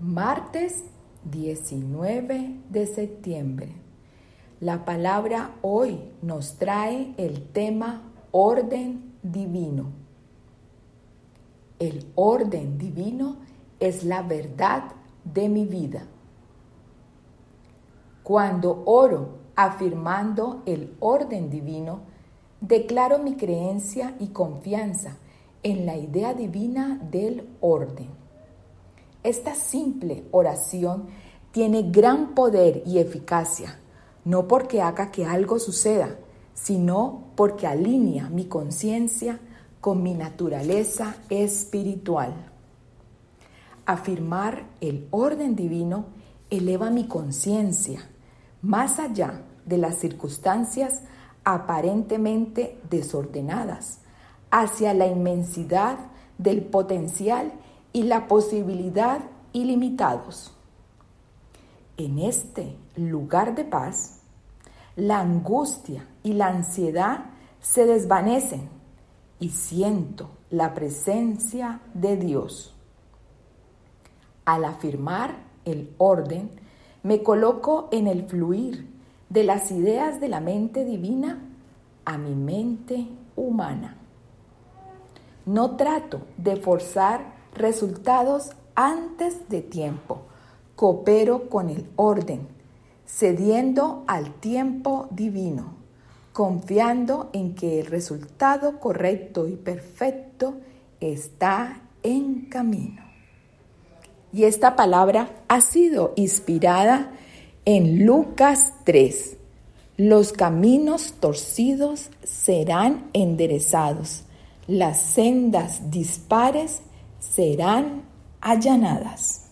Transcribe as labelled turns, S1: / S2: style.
S1: Martes 19 de septiembre. La palabra hoy nos trae el tema orden divino. El orden divino es la verdad de mi vida. Cuando oro afirmando el orden divino, declaro mi creencia y confianza en la idea divina del orden. Esta simple oración tiene gran poder y eficacia, no porque haga que algo suceda, sino porque alinea mi conciencia con mi naturaleza espiritual. Afirmar el orden divino eleva mi conciencia más allá de las circunstancias aparentemente desordenadas, hacia la inmensidad del potencial y la posibilidad ilimitados. En este lugar de paz, la angustia y la ansiedad se desvanecen y siento la presencia de Dios. Al afirmar el orden, me coloco en el fluir de las ideas de la mente divina a mi mente humana. No trato de forzar resultados antes de tiempo. Coopero con el orden, cediendo al tiempo divino, confiando en que el resultado correcto y perfecto está en camino. Y esta palabra ha sido inspirada en Lucas 3. Los caminos torcidos serán enderezados, las sendas dispares serán allanadas.